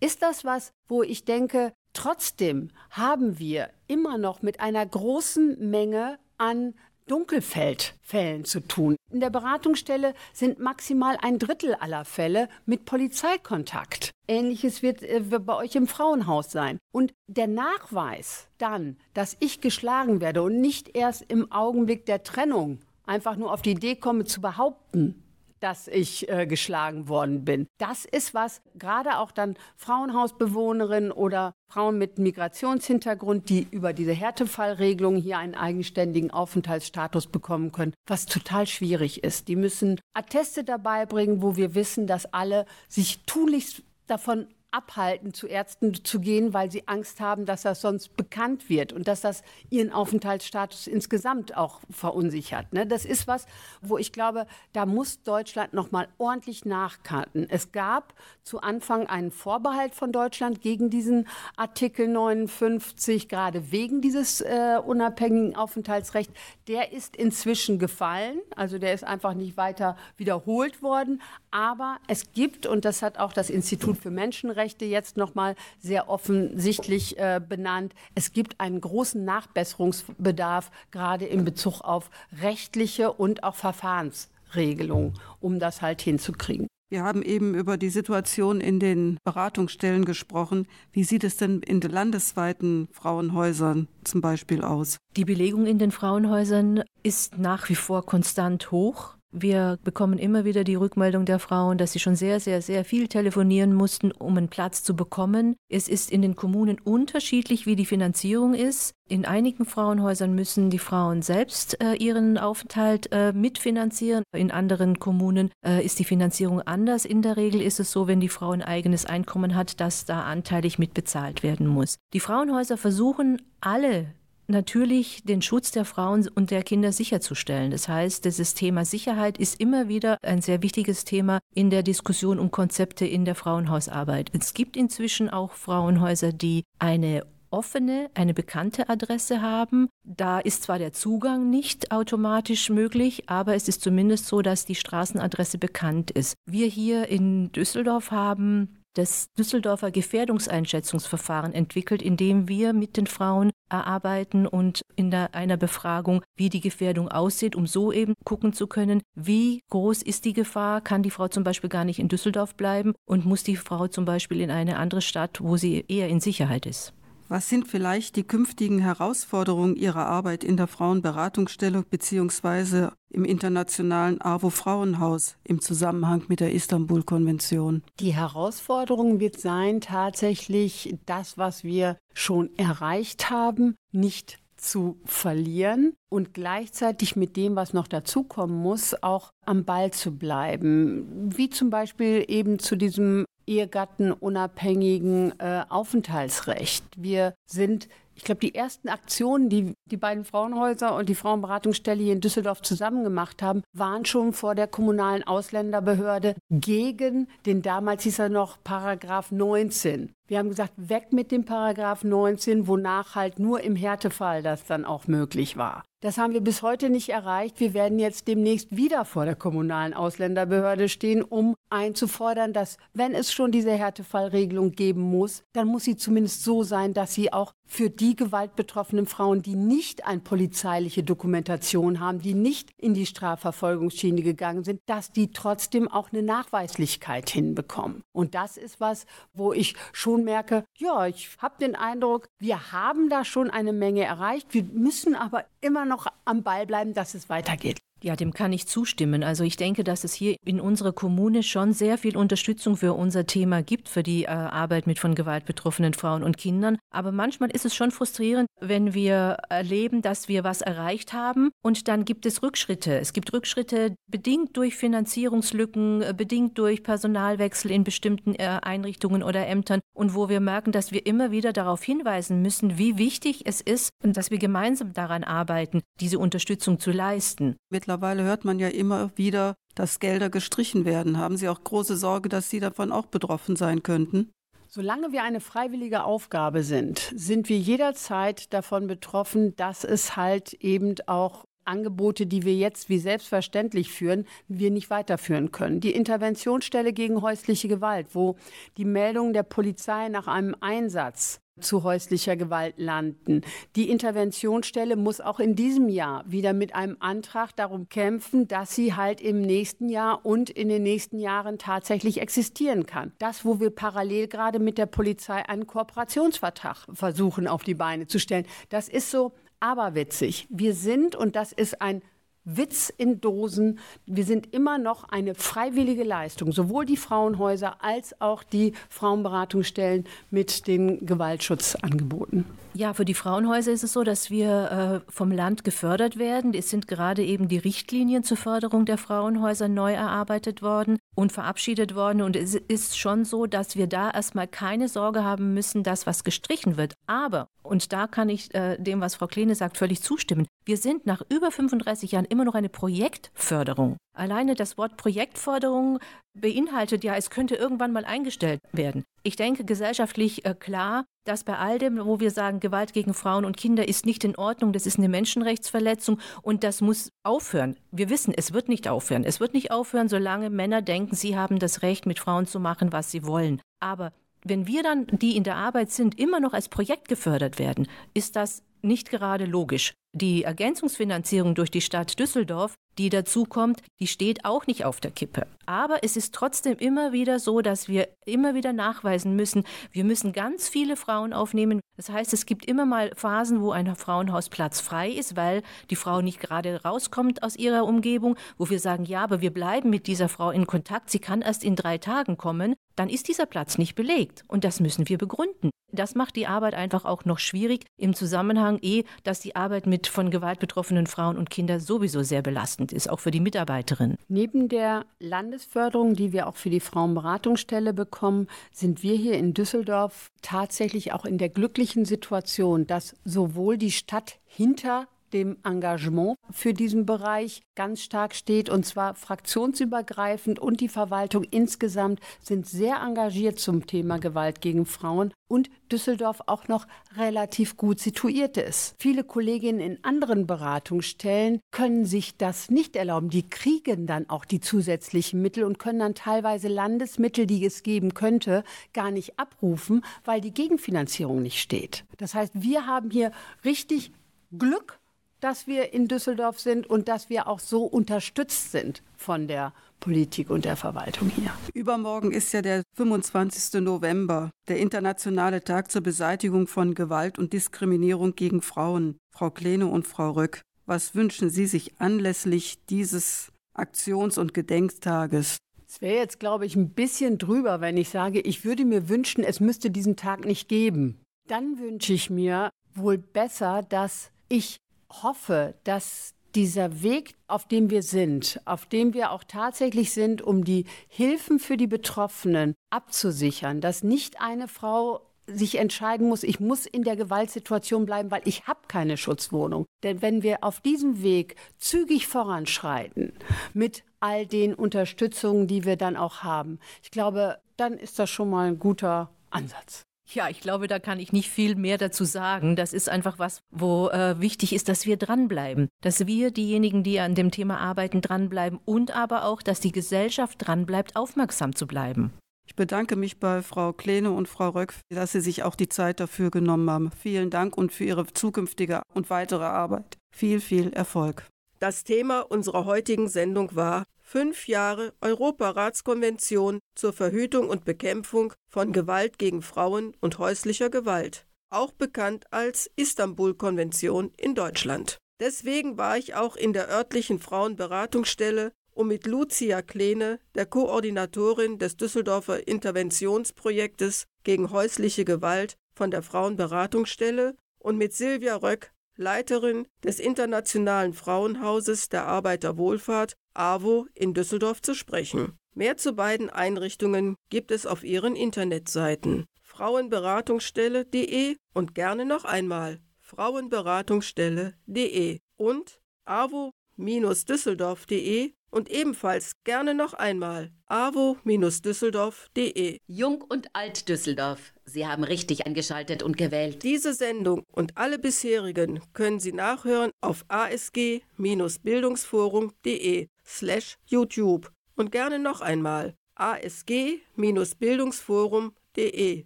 ist das was, wo ich denke, trotzdem haben wir immer noch mit einer großen Menge an Dunkelfeldfällen zu tun. In der Beratungsstelle sind maximal ein Drittel aller Fälle mit Polizeikontakt. Ähnliches wird äh, bei euch im Frauenhaus sein. Und der Nachweis dann, dass ich geschlagen werde und nicht erst im Augenblick der Trennung einfach nur auf die Idee komme zu behaupten, dass ich äh, geschlagen worden bin. Das ist was, gerade auch dann Frauenhausbewohnerinnen oder Frauen mit Migrationshintergrund, die über diese Härtefallregelung hier einen eigenständigen Aufenthaltsstatus bekommen können, was total schwierig ist. Die müssen Atteste dabei bringen, wo wir wissen, dass alle sich tunlichst davon abhalten, zu Ärzten zu gehen, weil sie Angst haben, dass das sonst bekannt wird und dass das ihren Aufenthaltsstatus insgesamt auch verunsichert. Ne? Das ist was, wo ich glaube, da muss Deutschland noch mal ordentlich nachkarten. Es gab zu Anfang einen Vorbehalt von Deutschland gegen diesen Artikel 59, gerade wegen dieses äh, unabhängigen Aufenthaltsrechts. Der ist inzwischen gefallen, also der ist einfach nicht weiter wiederholt worden. Aber es gibt, und das hat auch das Institut für Menschenrechte jetzt noch mal sehr offensichtlich äh, benannt, es gibt einen großen Nachbesserungsbedarf, gerade in Bezug auf rechtliche und auch Verfahrensregelungen, um das halt hinzukriegen. Wir haben eben über die Situation in den Beratungsstellen gesprochen. Wie sieht es denn in den landesweiten Frauenhäusern zum Beispiel aus? Die Belegung in den Frauenhäusern ist nach wie vor konstant hoch. Wir bekommen immer wieder die Rückmeldung der Frauen, dass sie schon sehr, sehr, sehr viel telefonieren mussten, um einen Platz zu bekommen. Es ist in den Kommunen unterschiedlich, wie die Finanzierung ist. In einigen Frauenhäusern müssen die Frauen selbst äh, ihren Aufenthalt äh, mitfinanzieren. In anderen Kommunen äh, ist die Finanzierung anders. In der Regel ist es so, wenn die Frau ein eigenes Einkommen hat, dass da anteilig mitbezahlt werden muss. Die Frauenhäuser versuchen alle natürlich den Schutz der Frauen und der Kinder sicherzustellen. Das heißt, dieses Thema Sicherheit ist immer wieder ein sehr wichtiges Thema in der Diskussion um Konzepte in der Frauenhausarbeit. Es gibt inzwischen auch Frauenhäuser, die eine offene, eine bekannte Adresse haben. Da ist zwar der Zugang nicht automatisch möglich, aber es ist zumindest so, dass die Straßenadresse bekannt ist. Wir hier in Düsseldorf haben das Düsseldorfer Gefährdungseinschätzungsverfahren entwickelt, indem wir mit den Frauen erarbeiten und in der, einer Befragung, wie die Gefährdung aussieht, um so eben gucken zu können, wie groß ist die Gefahr, kann die Frau zum Beispiel gar nicht in Düsseldorf bleiben und muss die Frau zum Beispiel in eine andere Stadt, wo sie eher in Sicherheit ist. Was sind vielleicht die künftigen Herausforderungen Ihrer Arbeit in der Frauenberatungsstelle bzw. im internationalen AWO Frauenhaus im Zusammenhang mit der Istanbul-Konvention? Die Herausforderung wird sein, tatsächlich das, was wir schon erreicht haben, nicht zu verlieren und gleichzeitig mit dem, was noch dazukommen muss, auch am Ball zu bleiben. Wie zum Beispiel eben zu diesem ehegattenunabhängigen äh, Aufenthaltsrecht. Wir sind ich glaube, die ersten Aktionen, die die beiden Frauenhäuser und die Frauenberatungsstelle hier in Düsseldorf zusammen gemacht haben, waren schon vor der kommunalen Ausländerbehörde gegen den damals hieß er noch Paragraph 19. Wir haben gesagt, weg mit dem Paragraph 19, wonach halt nur im Härtefall das dann auch möglich war. Das haben wir bis heute nicht erreicht. Wir werden jetzt demnächst wieder vor der kommunalen Ausländerbehörde stehen, um einzufordern, dass, wenn es schon diese Härtefallregelung geben muss, dann muss sie zumindest so sein, dass sie auch für die gewaltbetroffenen Frauen, die nicht eine polizeiliche Dokumentation haben, die nicht in die Strafverfolgungsschiene gegangen sind, dass die trotzdem auch eine Nachweislichkeit hinbekommen. Und das ist was, wo ich schon merke, ja, ich habe den Eindruck, wir haben da schon eine Menge erreicht. Wir müssen aber immer noch am Ball bleiben, dass es weitergeht. Ja, dem kann ich zustimmen. Also ich denke, dass es hier in unserer Kommune schon sehr viel Unterstützung für unser Thema gibt, für die äh, Arbeit mit von Gewalt betroffenen Frauen und Kindern. Aber manchmal ist es schon frustrierend, wenn wir erleben, dass wir was erreicht haben und dann gibt es Rückschritte. Es gibt Rückschritte bedingt durch Finanzierungslücken, äh, bedingt durch Personalwechsel in bestimmten äh, Einrichtungen oder Ämtern und wo wir merken, dass wir immer wieder darauf hinweisen müssen, wie wichtig es ist und dass wir gemeinsam daran arbeiten, diese Unterstützung zu leisten. Mittlerweile hört man ja immer wieder, dass Gelder gestrichen werden. Haben Sie auch große Sorge, dass Sie davon auch betroffen sein könnten? Solange wir eine freiwillige Aufgabe sind, sind wir jederzeit davon betroffen, dass es halt eben auch Angebote, die wir jetzt wie selbstverständlich führen, wir nicht weiterführen können. Die Interventionsstelle gegen häusliche Gewalt, wo die Meldungen der Polizei nach einem Einsatz zu häuslicher Gewalt landen. Die Interventionsstelle muss auch in diesem Jahr wieder mit einem Antrag darum kämpfen, dass sie halt im nächsten Jahr und in den nächsten Jahren tatsächlich existieren kann. Das, wo wir parallel gerade mit der Polizei einen Kooperationsvertrag versuchen auf die Beine zu stellen, das ist so aberwitzig. Wir sind, und das ist ein Witz in Dosen. Wir sind immer noch eine freiwillige Leistung, sowohl die Frauenhäuser als auch die Frauenberatungsstellen mit den Gewaltschutzangeboten. Ja, für die Frauenhäuser ist es so, dass wir äh, vom Land gefördert werden. Es sind gerade eben die Richtlinien zur Förderung der Frauenhäuser neu erarbeitet worden und verabschiedet worden. Und es ist schon so, dass wir da erstmal keine Sorge haben müssen, dass was gestrichen wird. Aber, und da kann ich äh, dem, was Frau Kleene sagt, völlig zustimmen, wir sind nach über 35 Jahren immer noch eine Projektförderung. Alleine das Wort Projektförderung beinhaltet ja, es könnte irgendwann mal eingestellt werden. Ich denke gesellschaftlich äh, klar, dass bei all dem, wo wir sagen, Gewalt gegen Frauen und Kinder ist nicht in Ordnung, das ist eine Menschenrechtsverletzung und das muss aufhören. Wir wissen, es wird nicht aufhören. Es wird nicht aufhören, solange Männer denken, sie haben das Recht, mit Frauen zu machen, was sie wollen. Aber wenn wir dann, die in der Arbeit sind, immer noch als Projekt gefördert werden, ist das nicht gerade logisch. Die Ergänzungsfinanzierung durch die Stadt Düsseldorf, die dazu kommt, die steht auch nicht auf der Kippe. Aber es ist trotzdem immer wieder so, dass wir immer wieder nachweisen müssen, wir müssen ganz viele Frauen aufnehmen. Das heißt, es gibt immer mal Phasen, wo ein Frauenhausplatz frei ist, weil die Frau nicht gerade rauskommt aus ihrer Umgebung, wo wir sagen, ja, aber wir bleiben mit dieser Frau in Kontakt, sie kann erst in drei Tagen kommen, dann ist dieser Platz nicht belegt. Und das müssen wir begründen. Das macht die Arbeit einfach auch noch schwierig im Zusammenhang eh, dass die Arbeit mit von Gewalt betroffenen Frauen und Kindern sowieso sehr belastend ist, auch für die Mitarbeiterin. Neben der Landesförderung, die wir auch für die Frauenberatungsstelle bekommen, sind wir hier in Düsseldorf tatsächlich auch in der glücklichen Situation, dass sowohl die Stadt hinter dem Engagement für diesen Bereich ganz stark steht, und zwar fraktionsübergreifend und die Verwaltung insgesamt sind sehr engagiert zum Thema Gewalt gegen Frauen und Düsseldorf auch noch relativ gut situiert ist. Viele Kolleginnen in anderen Beratungsstellen können sich das nicht erlauben. Die kriegen dann auch die zusätzlichen Mittel und können dann teilweise Landesmittel, die es geben könnte, gar nicht abrufen, weil die Gegenfinanzierung nicht steht. Das heißt, wir haben hier richtig Glück dass wir in Düsseldorf sind und dass wir auch so unterstützt sind von der Politik und der Verwaltung hier. Übermorgen ist ja der 25. November, der internationale Tag zur Beseitigung von Gewalt und Diskriminierung gegen Frauen. Frau Kleene und Frau Röck, was wünschen Sie sich anlässlich dieses Aktions- und Gedenktages? Es wäre jetzt, glaube ich, ein bisschen drüber, wenn ich sage, ich würde mir wünschen, es müsste diesen Tag nicht geben. Dann wünsche ich mir wohl besser, dass ich hoffe, dass dieser Weg, auf dem wir sind, auf dem wir auch tatsächlich sind, um die Hilfen für die Betroffenen abzusichern, dass nicht eine Frau sich entscheiden muss, ich muss in der Gewaltsituation bleiben, weil ich habe keine Schutzwohnung. Denn wenn wir auf diesem Weg zügig voranschreiten mit all den Unterstützungen, die wir dann auch haben, ich glaube, dann ist das schon mal ein guter Ansatz. Ja, ich glaube, da kann ich nicht viel mehr dazu sagen. Das ist einfach was, wo äh, wichtig ist, dass wir dranbleiben. Dass wir, diejenigen, die an dem Thema arbeiten, dranbleiben und aber auch, dass die Gesellschaft dranbleibt, aufmerksam zu bleiben. Ich bedanke mich bei Frau Kleene und Frau Röck, dass Sie sich auch die Zeit dafür genommen haben. Vielen Dank und für Ihre zukünftige und weitere Arbeit. Viel, viel Erfolg. Das Thema unserer heutigen Sendung war Fünf Jahre Europaratskonvention zur Verhütung und Bekämpfung von Gewalt gegen Frauen und häuslicher Gewalt, auch bekannt als Istanbul-Konvention in Deutschland. Deswegen war ich auch in der örtlichen Frauenberatungsstelle, um mit Lucia Kleene, der Koordinatorin des Düsseldorfer Interventionsprojektes gegen häusliche Gewalt von der Frauenberatungsstelle, und mit Silvia Röck, Leiterin des Internationalen Frauenhauses der Arbeiterwohlfahrt AWO in Düsseldorf zu sprechen. Mehr zu beiden Einrichtungen gibt es auf ihren Internetseiten frauenberatungsstelle.de und gerne noch einmal frauenberatungsstelle.de und avo-düsseldorf.de und ebenfalls gerne noch einmal avo-düsseldorf.de. Jung und Alt Düsseldorf. Sie haben richtig eingeschaltet und gewählt. Diese Sendung und alle bisherigen können Sie nachhören auf asg-bildungsforum.de slash YouTube und gerne noch einmal asg-bildungsforum.de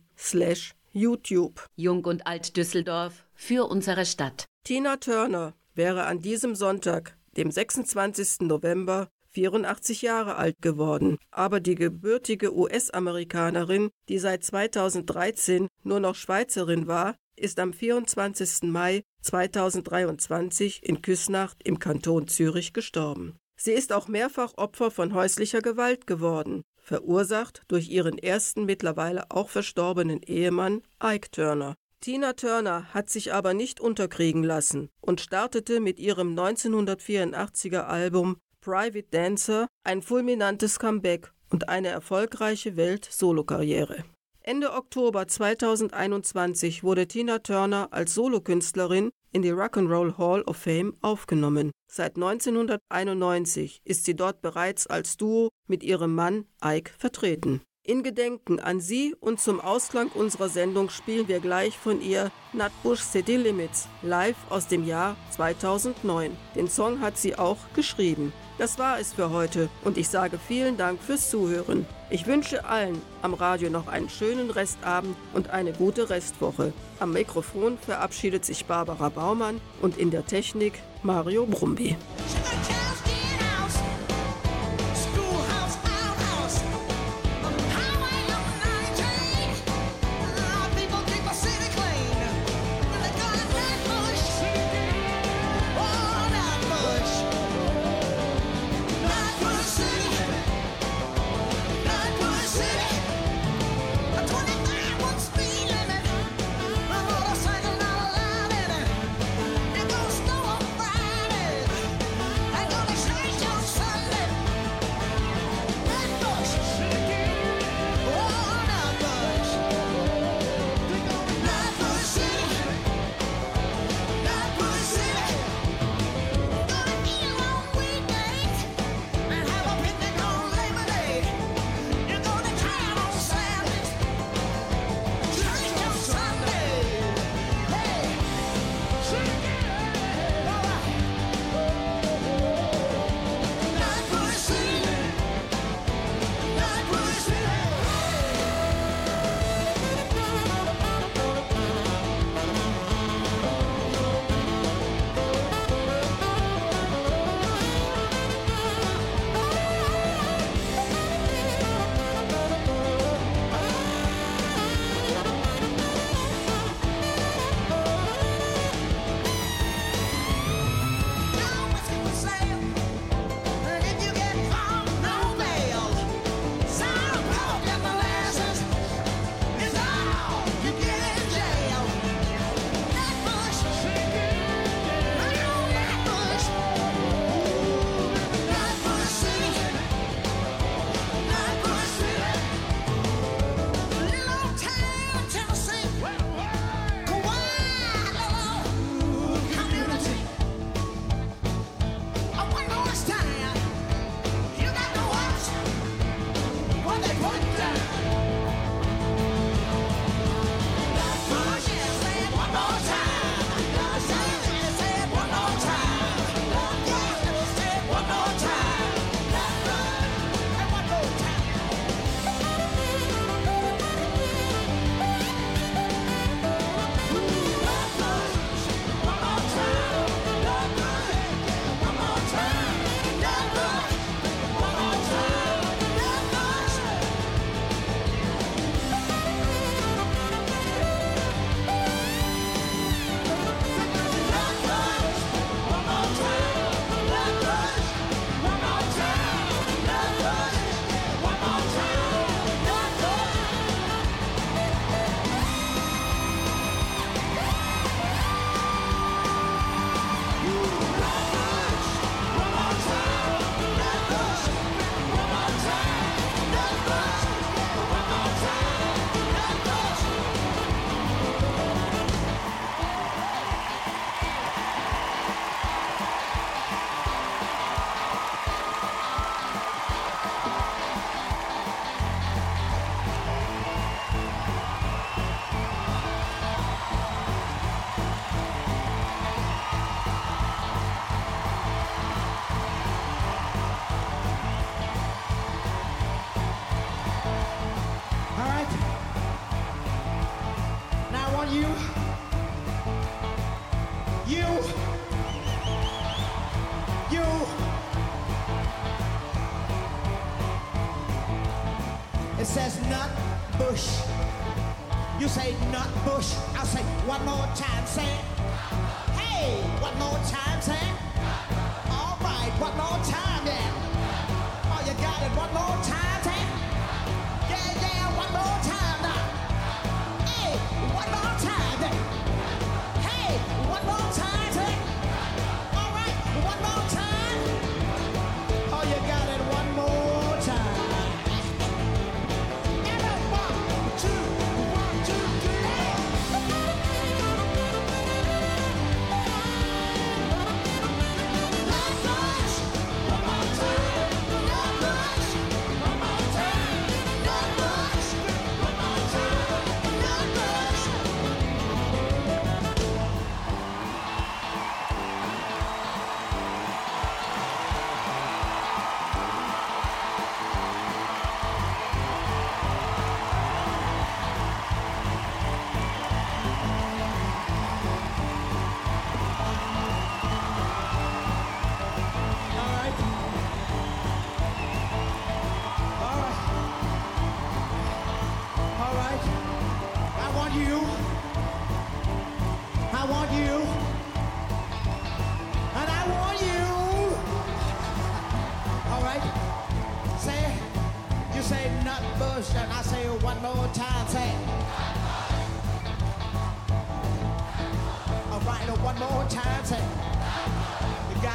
slash YouTube. Jung und Alt Düsseldorf für unsere Stadt. Tina Turner wäre an diesem Sonntag, dem 26. November, 84 Jahre alt geworden. Aber die gebürtige US-Amerikanerin, die seit 2013 nur noch Schweizerin war, ist am 24. Mai 2023 in Küsnacht im Kanton Zürich gestorben. Sie ist auch mehrfach Opfer von häuslicher Gewalt geworden, verursacht durch ihren ersten mittlerweile auch verstorbenen Ehemann Ike Turner. Tina Turner hat sich aber nicht unterkriegen lassen und startete mit ihrem 1984er Album Private Dancer ein fulminantes Comeback und eine erfolgreiche Welt-Solokarriere. Ende Oktober 2021 wurde Tina Turner als Solokünstlerin in die Rock'n'Roll Hall of Fame aufgenommen. Seit 1991 ist sie dort bereits als Duo mit ihrem Mann Ike vertreten. In Gedenken an sie und zum Ausklang unserer Sendung spielen wir gleich von ihr Nutbush City Limits, live aus dem Jahr 2009. Den Song hat sie auch geschrieben. Das war es für heute und ich sage vielen Dank fürs Zuhören. Ich wünsche allen am Radio noch einen schönen Restabend und eine gute Restwoche. Am Mikrofon verabschiedet sich Barbara Baumann und in der Technik Mario Brumby.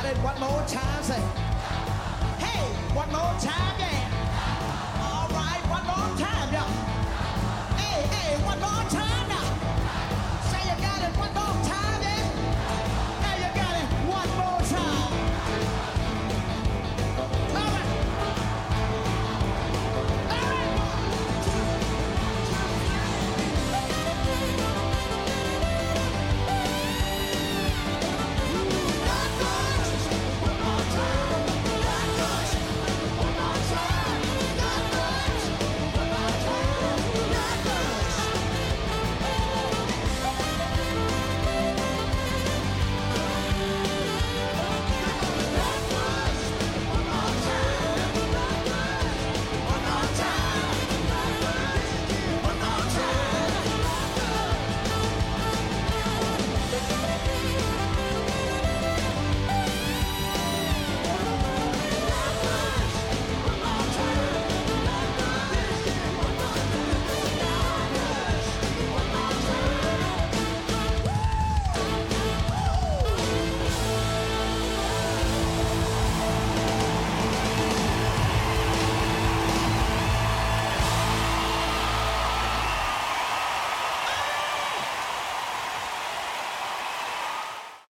it one more time. Say, hey, one more time, yeah. All right, one more time, yeah. Hey, hey, one more time.